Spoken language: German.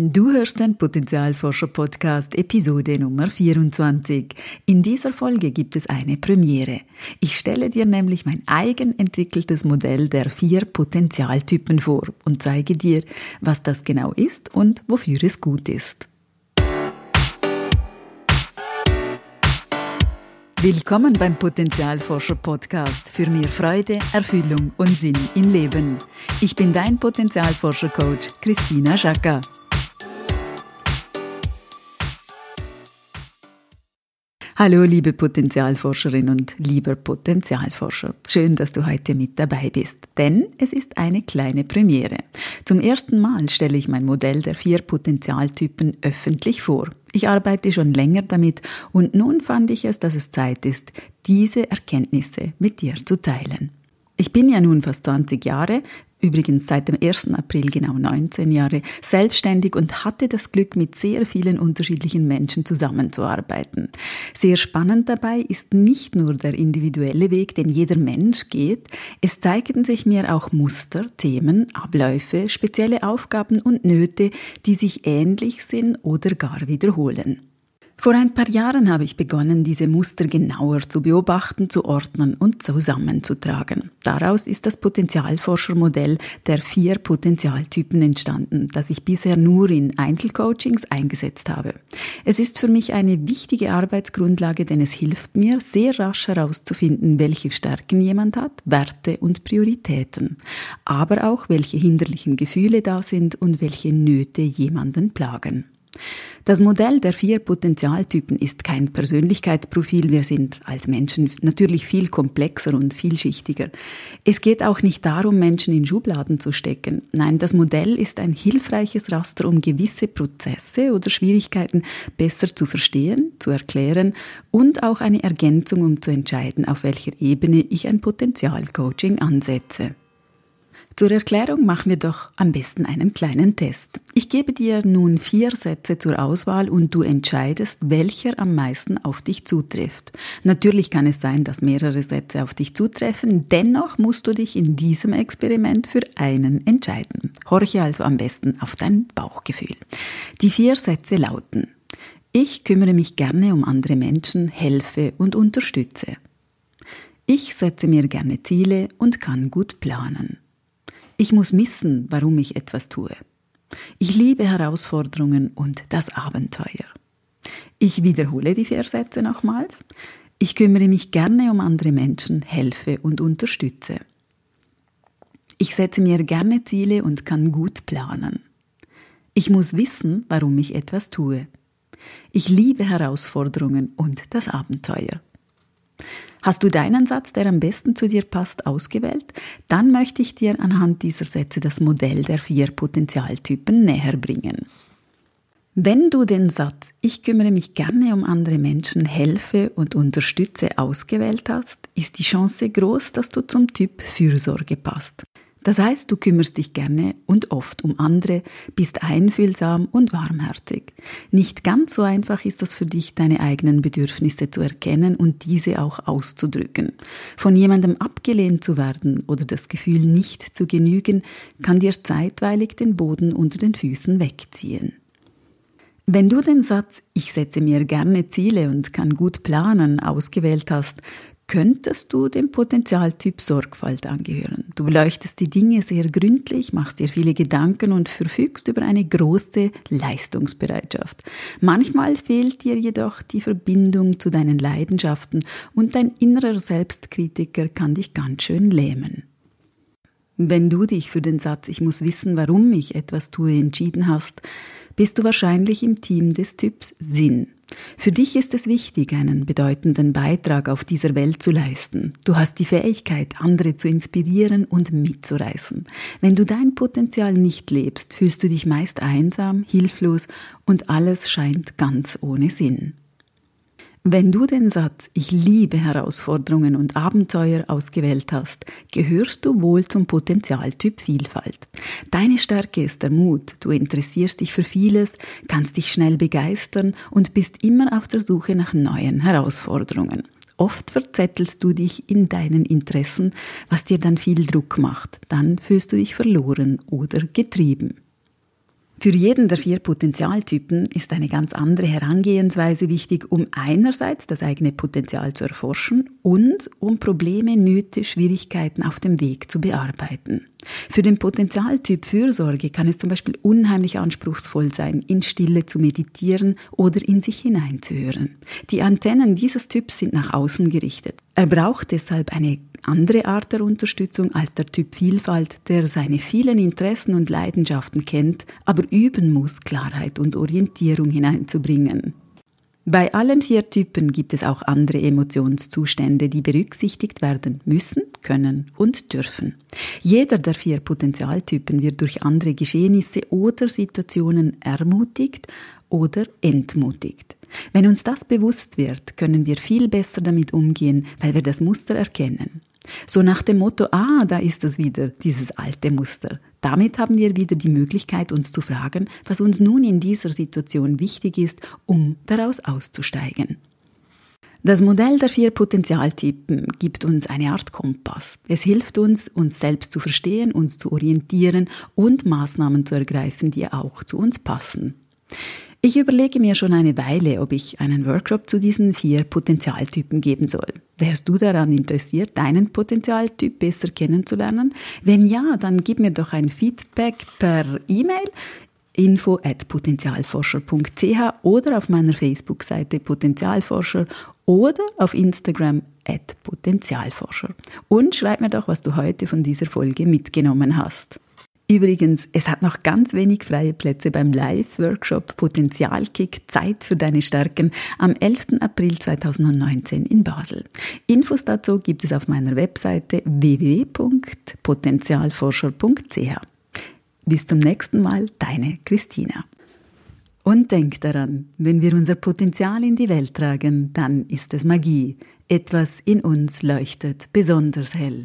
Du hörst den Potenzialforscher-Podcast Episode Nummer 24. In dieser Folge gibt es eine Premiere. Ich stelle dir nämlich mein eigen entwickeltes Modell der vier Potenzialtypen vor und zeige dir, was das genau ist und wofür es gut ist. Willkommen beim Potenzialforscher Podcast für mehr Freude, Erfüllung und Sinn im Leben. Ich bin dein Potenzialforscher Coach Christina Schacker. Hallo, liebe Potenzialforscherin und lieber Potenzialforscher. Schön, dass du heute mit dabei bist, denn es ist eine kleine Premiere. Zum ersten Mal stelle ich mein Modell der vier Potenzialtypen öffentlich vor. Ich arbeite schon länger damit und nun fand ich es, dass es Zeit ist, diese Erkenntnisse mit dir zu teilen. Ich bin ja nun fast 20 Jahre, übrigens seit dem 1. April genau 19 Jahre, selbstständig und hatte das Glück, mit sehr vielen unterschiedlichen Menschen zusammenzuarbeiten. Sehr spannend dabei ist nicht nur der individuelle Weg, den jeder Mensch geht, es zeigten sich mir auch Muster, Themen, Abläufe, spezielle Aufgaben und Nöte, die sich ähnlich sind oder gar wiederholen. Vor ein paar Jahren habe ich begonnen, diese Muster genauer zu beobachten, zu ordnen und zusammenzutragen. Daraus ist das Potenzialforschermodell der vier Potenzialtypen entstanden, das ich bisher nur in Einzelcoachings eingesetzt habe. Es ist für mich eine wichtige Arbeitsgrundlage, denn es hilft mir, sehr rasch herauszufinden, welche Stärken jemand hat, Werte und Prioritäten, aber auch welche hinderlichen Gefühle da sind und welche Nöte jemanden plagen. Das Modell der vier Potenzialtypen ist kein Persönlichkeitsprofil. Wir sind als Menschen natürlich viel komplexer und vielschichtiger. Es geht auch nicht darum, Menschen in Schubladen zu stecken. Nein, das Modell ist ein hilfreiches Raster, um gewisse Prozesse oder Schwierigkeiten besser zu verstehen, zu erklären und auch eine Ergänzung, um zu entscheiden, auf welcher Ebene ich ein Potenzialcoaching ansetze. Zur Erklärung machen wir doch am besten einen kleinen Test. Ich gebe dir nun vier Sätze zur Auswahl und du entscheidest, welcher am meisten auf dich zutrifft. Natürlich kann es sein, dass mehrere Sätze auf dich zutreffen, dennoch musst du dich in diesem Experiment für einen entscheiden. Horche also am besten auf dein Bauchgefühl. Die vier Sätze lauten Ich kümmere mich gerne um andere Menschen, helfe und unterstütze. Ich setze mir gerne Ziele und kann gut planen. Ich muss wissen, warum ich etwas tue. Ich liebe Herausforderungen und das Abenteuer. Ich wiederhole die Versätze nochmals. Ich kümmere mich gerne um andere Menschen, helfe und unterstütze. Ich setze mir gerne Ziele und kann gut planen. Ich muss wissen, warum ich etwas tue. Ich liebe Herausforderungen und das Abenteuer. Hast du deinen Satz, der am besten zu dir passt, ausgewählt? Dann möchte ich dir anhand dieser Sätze das Modell der vier Potenzialtypen näher bringen. Wenn du den Satz Ich kümmere mich gerne um andere Menschen, helfe und unterstütze ausgewählt hast, ist die Chance groß, dass du zum Typ Fürsorge passt. Das heißt, du kümmerst dich gerne und oft um andere, bist einfühlsam und warmherzig. Nicht ganz so einfach ist das für dich, deine eigenen Bedürfnisse zu erkennen und diese auch auszudrücken. Von jemandem abgelehnt zu werden oder das Gefühl nicht zu genügen, kann dir zeitweilig den Boden unter den Füßen wegziehen. Wenn du den Satz Ich setze mir gerne Ziele und kann gut planen ausgewählt hast, könntest du dem Potenzialtyp Sorgfalt angehören. Du beleuchtest die Dinge sehr gründlich, machst dir viele Gedanken und verfügst über eine große Leistungsbereitschaft. Manchmal fehlt dir jedoch die Verbindung zu deinen Leidenschaften und dein innerer Selbstkritiker kann dich ganz schön lähmen. Wenn du dich für den Satz Ich muss wissen, warum ich etwas tue entschieden hast, bist du wahrscheinlich im Team des Typs Sinn. Für dich ist es wichtig, einen bedeutenden Beitrag auf dieser Welt zu leisten. Du hast die Fähigkeit, andere zu inspirieren und mitzureißen. Wenn du dein Potenzial nicht lebst, fühlst du dich meist einsam, hilflos und alles scheint ganz ohne Sinn. Wenn du den Satz Ich liebe Herausforderungen und Abenteuer ausgewählt hast, gehörst du wohl zum Potenzialtyp Vielfalt. Deine Stärke ist der Mut, du interessierst dich für vieles, kannst dich schnell begeistern und bist immer auf der Suche nach neuen Herausforderungen. Oft verzettelst du dich in deinen Interessen, was dir dann viel Druck macht. Dann fühlst du dich verloren oder getrieben. Für jeden der vier Potenzialtypen ist eine ganz andere Herangehensweise wichtig, um einerseits das eigene Potenzial zu erforschen und um Probleme, Nöte, Schwierigkeiten auf dem Weg zu bearbeiten. Für den Potenzialtyp Fürsorge kann es zum Beispiel unheimlich anspruchsvoll sein, in Stille zu meditieren oder in sich hineinzuhören. Die Antennen dieses Typs sind nach außen gerichtet. Er braucht deshalb eine andere Art der Unterstützung als der Typ Vielfalt, der seine vielen Interessen und Leidenschaften kennt, aber üben muss, Klarheit und Orientierung hineinzubringen. Bei allen vier Typen gibt es auch andere Emotionszustände, die berücksichtigt werden müssen, können und dürfen. Jeder der vier Potenzialtypen wird durch andere Geschehnisse oder Situationen ermutigt oder entmutigt. Wenn uns das bewusst wird, können wir viel besser damit umgehen, weil wir das Muster erkennen. So nach dem Motto, ah, da ist es wieder, dieses alte Muster. Damit haben wir wieder die Möglichkeit, uns zu fragen, was uns nun in dieser Situation wichtig ist, um daraus auszusteigen. Das Modell der vier Potenzialtypen gibt uns eine Art Kompass. Es hilft uns, uns selbst zu verstehen, uns zu orientieren und Maßnahmen zu ergreifen, die auch zu uns passen. Ich überlege mir schon eine Weile, ob ich einen Workshop zu diesen vier Potenzialtypen geben soll. Wärst du daran interessiert, deinen Potenzialtyp besser kennenzulernen? Wenn ja, dann gib mir doch ein Feedback per E-Mail info at potenzialforscher.ch oder auf meiner Facebook-Seite Potenzialforscher oder auf Instagram at Potenzialforscher. Und schreib mir doch, was du heute von dieser Folge mitgenommen hast. Übrigens, es hat noch ganz wenig freie Plätze beim Live-Workshop Potenzialkick Zeit für deine Stärken am 11. April 2019 in Basel. Infos dazu gibt es auf meiner Webseite www.potenzialforscher.ch. Bis zum nächsten Mal, deine Christina. Und denk daran, wenn wir unser Potenzial in die Welt tragen, dann ist es Magie. Etwas in uns leuchtet besonders hell.